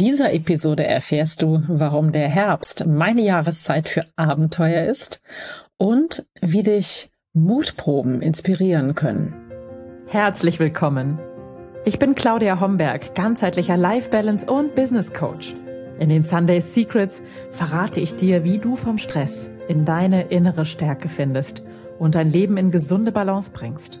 dieser Episode erfährst du, warum der Herbst meine Jahreszeit für Abenteuer ist und wie dich Mutproben inspirieren können. Herzlich willkommen. Ich bin Claudia Homberg, ganzheitlicher Life Balance und Business Coach. In den Sunday Secrets verrate ich dir, wie du vom Stress in deine innere Stärke findest und dein Leben in gesunde Balance bringst.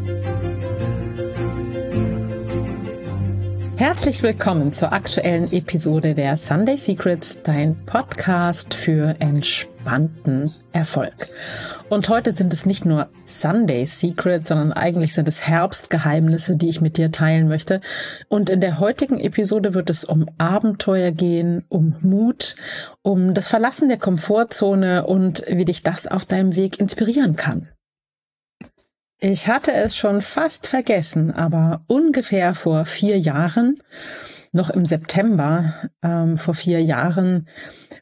Herzlich willkommen zur aktuellen Episode der Sunday Secrets, dein Podcast für entspannten Erfolg. Und heute sind es nicht nur Sunday Secrets, sondern eigentlich sind es Herbstgeheimnisse, die ich mit dir teilen möchte. Und in der heutigen Episode wird es um Abenteuer gehen, um Mut, um das Verlassen der Komfortzone und wie dich das auf deinem Weg inspirieren kann. Ich hatte es schon fast vergessen, aber ungefähr vor vier Jahren, noch im September ähm, vor vier Jahren,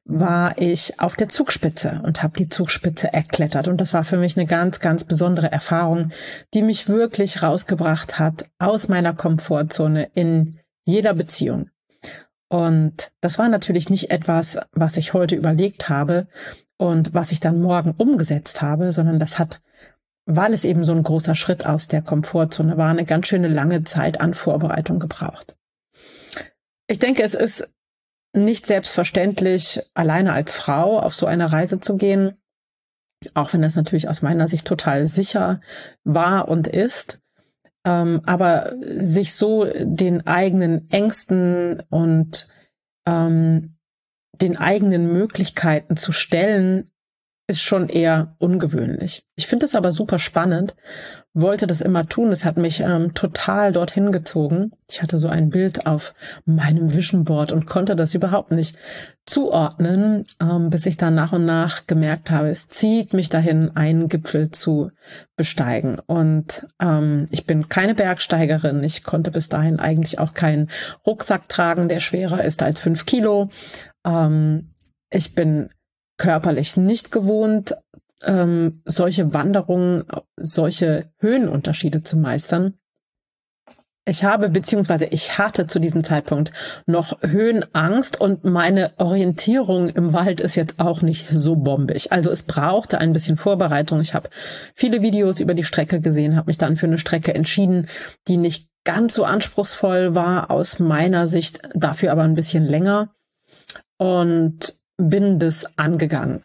war ich auf der Zugspitze und habe die Zugspitze erklettert. Und das war für mich eine ganz, ganz besondere Erfahrung, die mich wirklich rausgebracht hat aus meiner Komfortzone in jeder Beziehung. Und das war natürlich nicht etwas, was ich heute überlegt habe und was ich dann morgen umgesetzt habe, sondern das hat weil es eben so ein großer Schritt aus der Komfortzone war, eine ganz schöne lange Zeit an Vorbereitung gebraucht. Ich denke, es ist nicht selbstverständlich, alleine als Frau auf so eine Reise zu gehen, auch wenn das natürlich aus meiner Sicht total sicher war und ist. Ähm, aber sich so den eigenen Ängsten und ähm, den eigenen Möglichkeiten zu stellen, ist schon eher ungewöhnlich. Ich finde es aber super spannend, wollte das immer tun. Es hat mich ähm, total dorthin gezogen. Ich hatte so ein Bild auf meinem Vision Board und konnte das überhaupt nicht zuordnen, ähm, bis ich dann nach und nach gemerkt habe, es zieht mich dahin, einen Gipfel zu besteigen. Und ähm, ich bin keine Bergsteigerin. Ich konnte bis dahin eigentlich auch keinen Rucksack tragen, der schwerer ist als fünf Kilo. Ähm, ich bin körperlich nicht gewohnt, ähm, solche Wanderungen, solche Höhenunterschiede zu meistern. Ich habe beziehungsweise ich hatte zu diesem Zeitpunkt noch Höhenangst und meine Orientierung im Wald ist jetzt auch nicht so bombig. Also es brauchte ein bisschen Vorbereitung. Ich habe viele Videos über die Strecke gesehen, habe mich dann für eine Strecke entschieden, die nicht ganz so anspruchsvoll war aus meiner Sicht, dafür aber ein bisschen länger. Und bin das angegangen.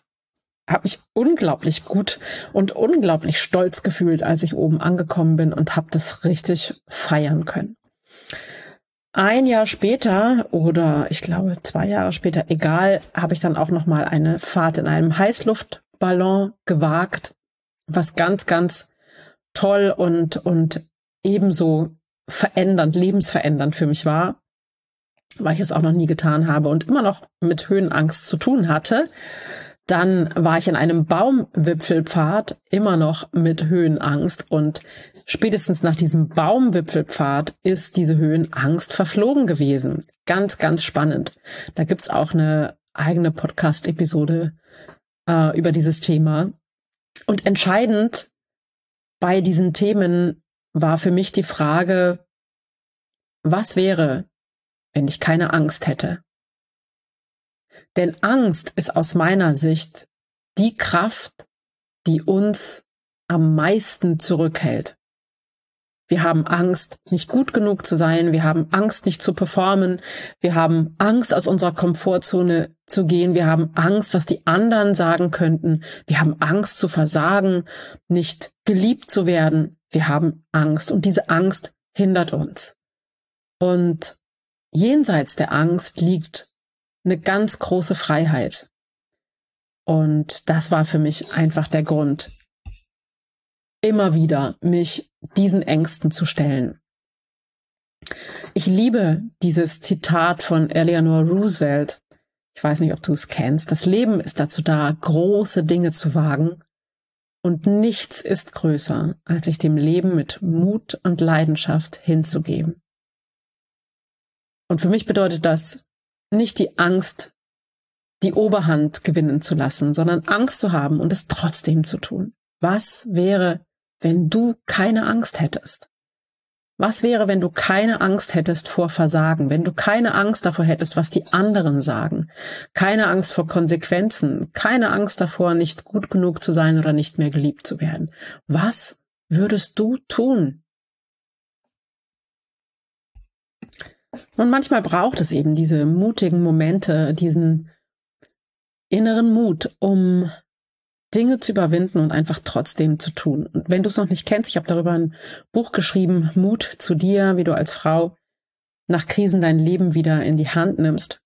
Habe mich unglaublich gut und unglaublich stolz gefühlt, als ich oben angekommen bin und habe das richtig feiern können. Ein Jahr später oder ich glaube zwei Jahre später, egal, habe ich dann auch noch mal eine Fahrt in einem Heißluftballon gewagt, was ganz, ganz toll und und ebenso verändernd, lebensverändernd für mich war weil ich es auch noch nie getan habe und immer noch mit Höhenangst zu tun hatte. Dann war ich in einem Baumwipfelpfad immer noch mit Höhenangst und spätestens nach diesem Baumwipfelpfad ist diese Höhenangst verflogen gewesen. Ganz, ganz spannend. Da gibt's auch eine eigene Podcast-Episode äh, über dieses Thema. Und entscheidend bei diesen Themen war für mich die Frage, was wäre, wenn ich keine Angst hätte. Denn Angst ist aus meiner Sicht die Kraft, die uns am meisten zurückhält. Wir haben Angst, nicht gut genug zu sein. Wir haben Angst, nicht zu performen. Wir haben Angst, aus unserer Komfortzone zu gehen. Wir haben Angst, was die anderen sagen könnten. Wir haben Angst zu versagen, nicht geliebt zu werden. Wir haben Angst und diese Angst hindert uns. Und jenseits der Angst liegt eine ganz große Freiheit. Und das war für mich einfach der Grund, immer wieder mich diesen Ängsten zu stellen. Ich liebe dieses Zitat von Eleanor Roosevelt. Ich weiß nicht, ob du es kennst. Das Leben ist dazu da, große Dinge zu wagen. Und nichts ist größer, als sich dem Leben mit Mut und Leidenschaft hinzugeben. Und für mich bedeutet das nicht die Angst, die Oberhand gewinnen zu lassen, sondern Angst zu haben und es trotzdem zu tun. Was wäre, wenn du keine Angst hättest? Was wäre, wenn du keine Angst hättest vor Versagen, wenn du keine Angst davor hättest, was die anderen sagen, keine Angst vor Konsequenzen, keine Angst davor, nicht gut genug zu sein oder nicht mehr geliebt zu werden? Was würdest du tun? Und manchmal braucht es eben diese mutigen Momente, diesen inneren Mut, um Dinge zu überwinden und einfach trotzdem zu tun. Und wenn du es noch nicht kennst, ich habe darüber ein Buch geschrieben, Mut zu dir, wie du als Frau nach Krisen dein Leben wieder in die Hand nimmst.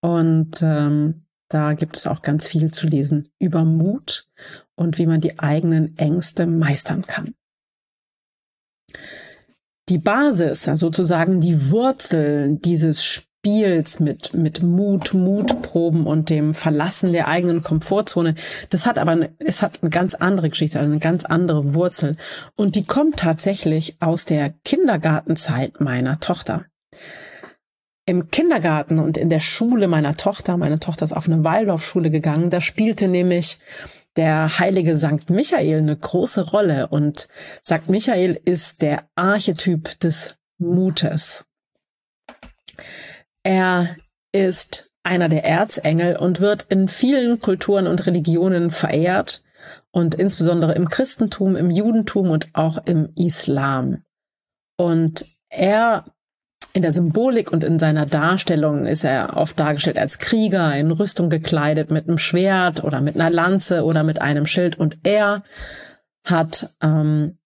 Und ähm, da gibt es auch ganz viel zu lesen über Mut und wie man die eigenen Ängste meistern kann. Die Basis, sozusagen die Wurzel dieses Spiels mit, mit Mut, Mutproben und dem Verlassen der eigenen Komfortzone. Das hat aber, eine, es hat eine ganz andere Geschichte, also eine ganz andere Wurzel. Und die kommt tatsächlich aus der Kindergartenzeit meiner Tochter. Im Kindergarten und in der Schule meiner Tochter, meine Tochter ist auf eine Waldorfschule gegangen, da spielte nämlich der heilige Sankt Michael eine große Rolle und Sankt Michael ist der Archetyp des Mutes. Er ist einer der Erzengel und wird in vielen Kulturen und Religionen verehrt und insbesondere im Christentum, im Judentum und auch im Islam. Und er in der Symbolik und in seiner Darstellung ist er oft dargestellt als Krieger, in Rüstung gekleidet, mit einem Schwert oder mit einer Lanze oder mit einem Schild. Und er hat ähm,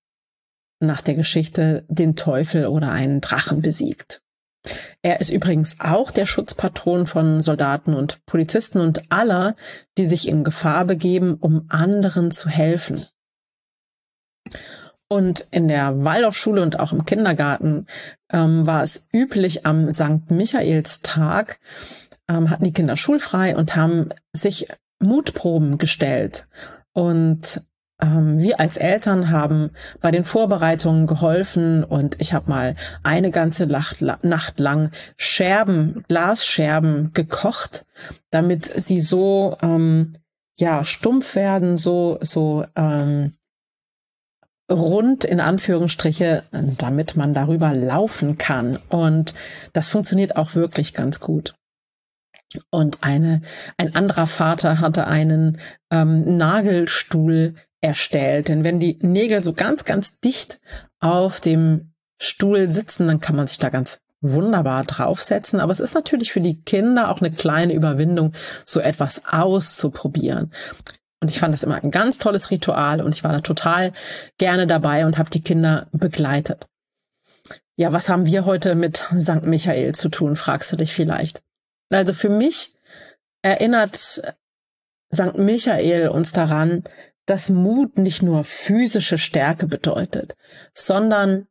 nach der Geschichte den Teufel oder einen Drachen besiegt. Er ist übrigens auch der Schutzpatron von Soldaten und Polizisten und aller, die sich in Gefahr begeben, um anderen zu helfen. Und in der Waldorfschule und auch im Kindergarten ähm, war es üblich, am St. Michaelstag ähm, hatten die Kinder schulfrei und haben sich Mutproben gestellt. Und ähm, wir als Eltern haben bei den Vorbereitungen geholfen und ich habe mal eine ganze Nacht, Nacht lang Scherben, Glasscherben gekocht, damit sie so ähm, ja stumpf werden, so so ähm, rund in Anführungsstriche, damit man darüber laufen kann. Und das funktioniert auch wirklich ganz gut. Und eine, ein anderer Vater hatte einen ähm, Nagelstuhl erstellt. Denn wenn die Nägel so ganz, ganz dicht auf dem Stuhl sitzen, dann kann man sich da ganz wunderbar draufsetzen. Aber es ist natürlich für die Kinder auch eine kleine Überwindung, so etwas auszuprobieren. Und ich fand das immer ein ganz tolles Ritual und ich war da total gerne dabei und habe die Kinder begleitet. Ja, was haben wir heute mit St. Michael zu tun, fragst du dich vielleicht. Also für mich erinnert St. Michael uns daran, dass Mut nicht nur physische Stärke bedeutet, sondern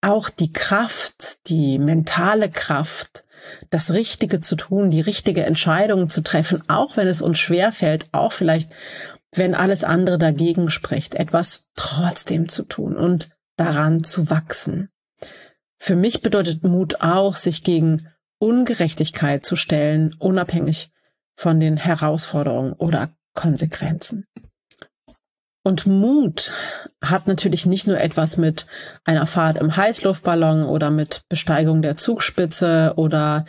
auch die Kraft, die mentale Kraft, das Richtige zu tun, die richtige Entscheidung zu treffen, auch wenn es uns schwer fällt, auch vielleicht, wenn alles andere dagegen spricht, etwas trotzdem zu tun und daran zu wachsen. Für mich bedeutet Mut auch, sich gegen Ungerechtigkeit zu stellen, unabhängig von den Herausforderungen oder Konsequenzen. Und Mut hat natürlich nicht nur etwas mit einer Fahrt im Heißluftballon oder mit Besteigung der Zugspitze oder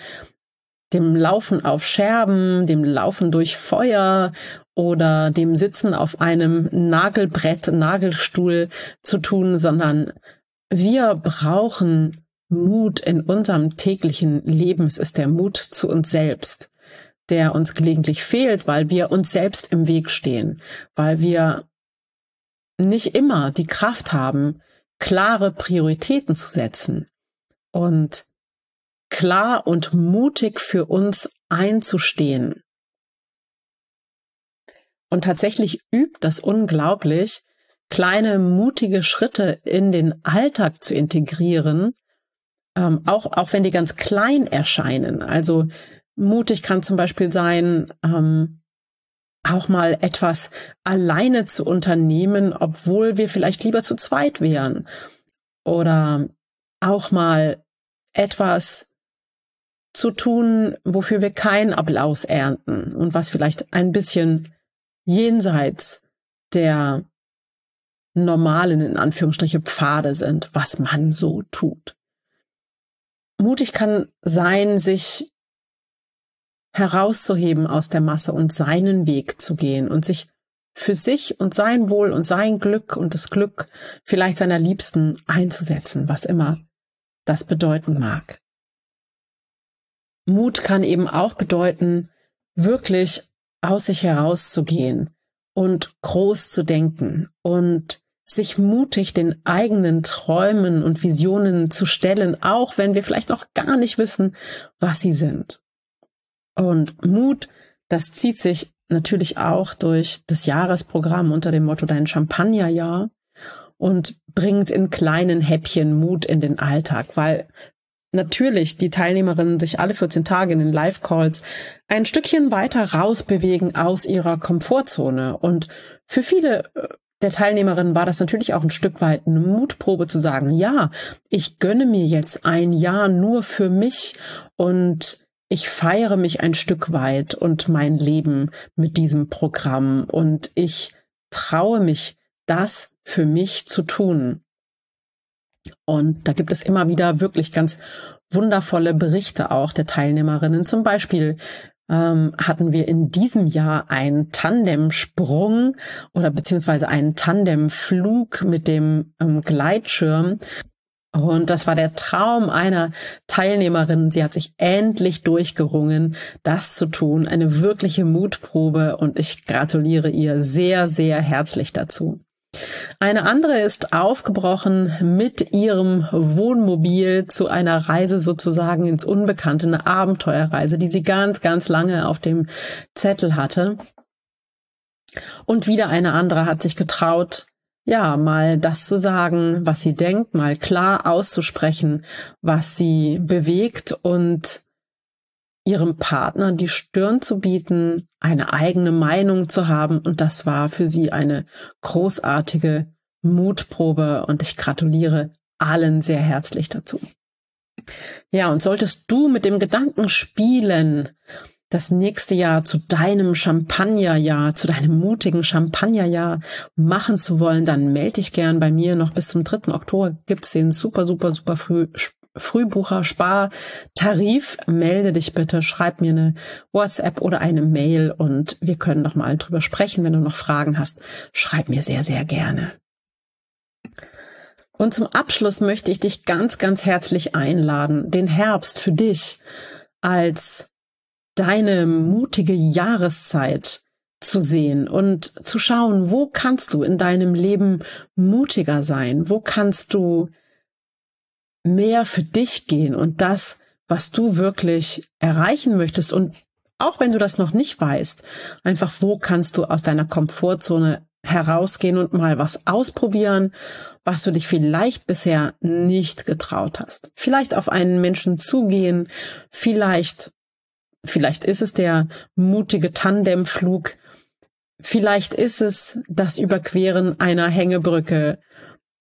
dem Laufen auf Scherben, dem Laufen durch Feuer oder dem Sitzen auf einem Nagelbrett, Nagelstuhl zu tun, sondern wir brauchen Mut in unserem täglichen Leben. Es ist der Mut zu uns selbst, der uns gelegentlich fehlt, weil wir uns selbst im Weg stehen, weil wir nicht immer die Kraft haben, klare Prioritäten zu setzen und klar und mutig für uns einzustehen. Und tatsächlich übt das unglaublich, kleine mutige Schritte in den Alltag zu integrieren, ähm, auch, auch wenn die ganz klein erscheinen. Also mutig kann zum Beispiel sein, ähm, auch mal etwas alleine zu unternehmen, obwohl wir vielleicht lieber zu zweit wären. Oder auch mal etwas zu tun, wofür wir keinen Applaus ernten und was vielleicht ein bisschen jenseits der normalen, in Anführungsstriche, Pfade sind, was man so tut. Mutig kann sein, sich herauszuheben aus der Masse und seinen Weg zu gehen und sich für sich und sein Wohl und sein Glück und das Glück vielleicht seiner Liebsten einzusetzen, was immer das bedeuten mag. Mut kann eben auch bedeuten, wirklich aus sich herauszugehen und groß zu denken und sich mutig den eigenen Träumen und Visionen zu stellen, auch wenn wir vielleicht noch gar nicht wissen, was sie sind. Und Mut, das zieht sich natürlich auch durch das Jahresprogramm unter dem Motto Dein Champagnerjahr und bringt in kleinen Häppchen Mut in den Alltag, weil natürlich die Teilnehmerinnen sich alle 14 Tage in den Live-Calls ein Stückchen weiter rausbewegen aus ihrer Komfortzone. Und für viele äh, der Teilnehmerinnen war das natürlich auch ein Stück weit eine Mutprobe zu sagen, ja, ich gönne mir jetzt ein Jahr nur für mich und ich feiere mich ein Stück weit und mein Leben mit diesem Programm und ich traue mich, das für mich zu tun. Und da gibt es immer wieder wirklich ganz wundervolle Berichte auch der Teilnehmerinnen. Zum Beispiel ähm, hatten wir in diesem Jahr einen Tandemsprung oder beziehungsweise einen Tandemflug mit dem ähm, Gleitschirm und das war der Traum einer Teilnehmerin. Sie hat sich endlich durchgerungen, das zu tun. Eine wirkliche Mutprobe und ich gratuliere ihr sehr, sehr herzlich dazu. Eine andere ist aufgebrochen mit ihrem Wohnmobil zu einer Reise sozusagen ins Unbekannte, eine Abenteuerreise, die sie ganz, ganz lange auf dem Zettel hatte. Und wieder eine andere hat sich getraut, ja, mal das zu sagen, was sie denkt, mal klar auszusprechen, was sie bewegt und ihrem Partner die Stirn zu bieten, eine eigene Meinung zu haben. Und das war für sie eine großartige Mutprobe und ich gratuliere allen sehr herzlich dazu. Ja, und solltest du mit dem Gedanken spielen, das nächste Jahr zu deinem Champagnerjahr, zu deinem mutigen Champagnerjahr machen zu wollen, dann melde dich gern bei mir. Noch bis zum 3. Oktober gibt's den super, super, super früh Frühbucher Spartarif. Melde dich bitte, schreib mir eine WhatsApp oder eine Mail und wir können noch mal drüber sprechen. Wenn du noch Fragen hast, schreib mir sehr, sehr gerne. Und zum Abschluss möchte ich dich ganz, ganz herzlich einladen, den Herbst für dich als deine mutige Jahreszeit zu sehen und zu schauen, wo kannst du in deinem Leben mutiger sein? Wo kannst du mehr für dich gehen und das, was du wirklich erreichen möchtest und auch wenn du das noch nicht weißt, einfach wo kannst du aus deiner Komfortzone herausgehen und mal was ausprobieren, was du dich vielleicht bisher nicht getraut hast. Vielleicht auf einen Menschen zugehen, vielleicht Vielleicht ist es der mutige Tandemflug. Vielleicht ist es das Überqueren einer Hängebrücke.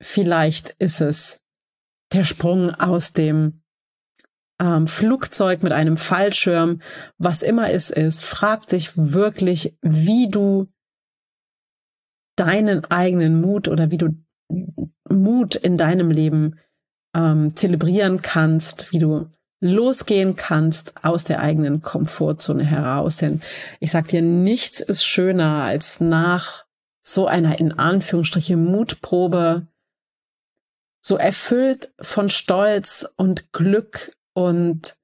Vielleicht ist es der Sprung aus dem ähm, Flugzeug mit einem Fallschirm. Was immer es ist, frag dich wirklich, wie du deinen eigenen Mut oder wie du Mut in deinem Leben ähm, zelebrieren kannst, wie du losgehen kannst aus der eigenen Komfortzone heraus. Denn ich sag dir, nichts ist schöner als nach so einer in Anführungsstriche Mutprobe so erfüllt von Stolz und Glück und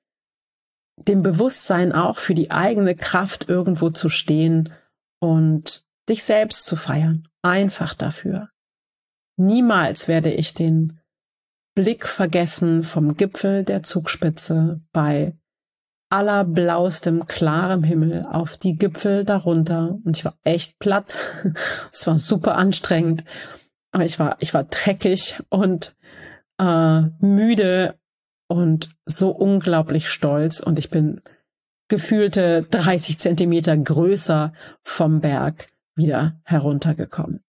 dem Bewusstsein auch für die eigene Kraft irgendwo zu stehen und dich selbst zu feiern. Einfach dafür. Niemals werde ich den Blick vergessen vom Gipfel der Zugspitze bei allerblaustem, klarem Himmel auf die Gipfel darunter. Und ich war echt platt. es war super anstrengend. Aber ich war, ich war dreckig und äh, müde und so unglaublich stolz. Und ich bin gefühlte 30 Zentimeter größer vom Berg wieder heruntergekommen.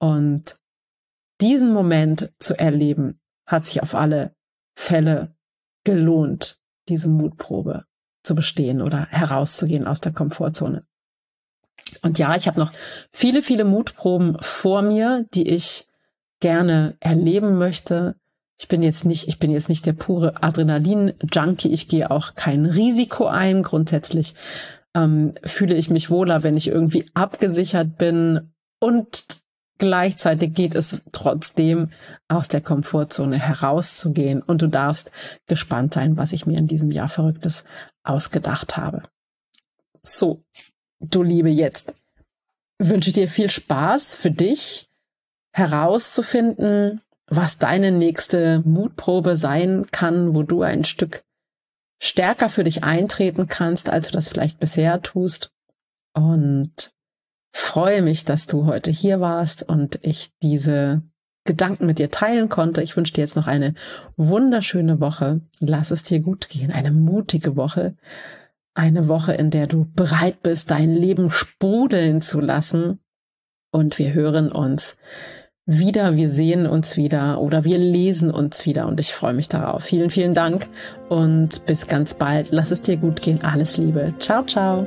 Und diesen Moment zu erleben, hat sich auf alle Fälle gelohnt, diese Mutprobe zu bestehen oder herauszugehen aus der Komfortzone. Und ja, ich habe noch viele, viele Mutproben vor mir, die ich gerne erleben möchte. Ich bin jetzt nicht, ich bin jetzt nicht der pure Adrenalin-Junkie. Ich gehe auch kein Risiko ein. Grundsätzlich ähm, fühle ich mich wohler, wenn ich irgendwie abgesichert bin und Gleichzeitig geht es trotzdem aus der Komfortzone herauszugehen und du darfst gespannt sein, was ich mir in diesem Jahr Verrücktes ausgedacht habe. So, du Liebe, jetzt wünsche dir viel Spaß für dich herauszufinden, was deine nächste Mutprobe sein kann, wo du ein Stück stärker für dich eintreten kannst, als du das vielleicht bisher tust. Und freue mich, dass du heute hier warst und ich diese Gedanken mit dir teilen konnte. Ich wünsche dir jetzt noch eine wunderschöne Woche. Lass es dir gut gehen. Eine mutige Woche. Eine Woche, in der du bereit bist, dein Leben sprudeln zu lassen. Und wir hören uns wieder, wir sehen uns wieder oder wir lesen uns wieder und ich freue mich darauf. Vielen, vielen Dank und bis ganz bald. Lass es dir gut gehen. Alles Liebe. Ciao, ciao.